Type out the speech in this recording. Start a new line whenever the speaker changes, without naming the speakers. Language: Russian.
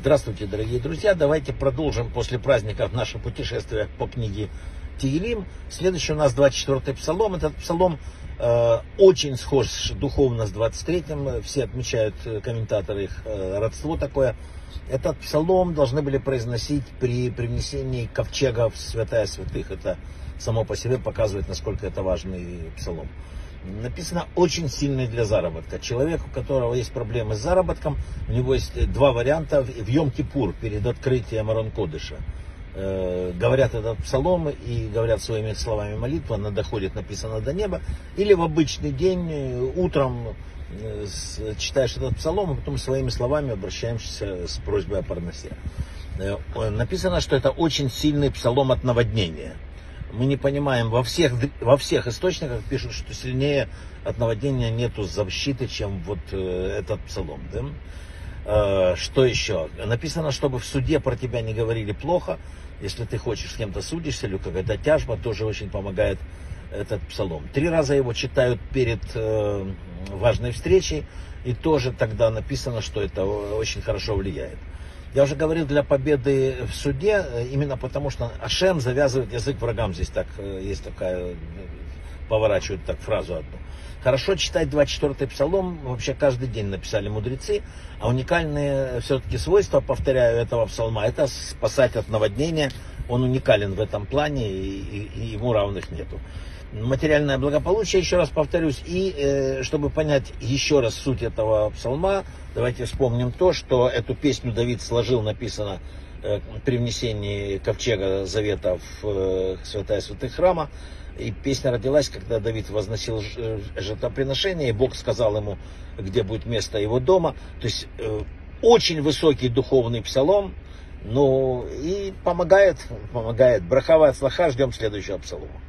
Здравствуйте, дорогие друзья. Давайте продолжим после праздников наше путешествие по книге Тиелим. Следующий у нас 24-й псалом. Этот псалом э, очень схож духовно с 23-м. Все отмечают, э, комментаторы, их э, родство такое. Этот псалом должны были произносить при привнесении ковчега в святая святых. Это само по себе показывает, насколько это важный псалом написано очень сильный для заработка. Человек, у которого есть проблемы с заработком, у него есть два варианта в Йом-Кипур перед открытием Арон-Кодыша. Э, говорят этот псалом и говорят своими словами молитву, она доходит, написано до неба. Или в обычный день, э, утром э, читаешь этот псалом, а потом своими словами обращаемся с просьбой о парносе. Э, написано, что это очень сильный псалом от наводнения мы не понимаем, во всех, во всех источниках пишут, что сильнее от наводнения нету защиты, чем вот э, этот псалом. Да? Э, что еще? Написано, чтобы в суде про тебя не говорили плохо. Если ты хочешь с кем-то судишься, или какая-то тяжба, тоже очень помогает этот псалом. Три раза его читают перед э, важной встречей, и тоже тогда написано, что это очень хорошо влияет. Я уже говорил, для победы в суде, э, именно потому что Ашем завязывает язык врагам. Здесь так, э, есть такая, э, поворачивают так фразу одну. Хорошо читать 24-й псалом, вообще каждый день написали мудрецы, а уникальные все-таки свойства, повторяю, этого псалма, это спасать от наводнения, он уникален в этом плане, и, и, и ему равных нету. Материальное благополучие, еще раз повторюсь, и э, чтобы понять еще раз суть этого псалма, давайте вспомним то, что эту песню Давид сложил, написано э, при внесении ковчега завета в э, святая святых храма, и песня родилась, когда Давид возносил э, жертвоприношение, и Бог сказал ему, где будет место его дома, то есть э, очень высокий духовный псалом, ну и помогает, помогает. Брахава от ждем следующего псалома.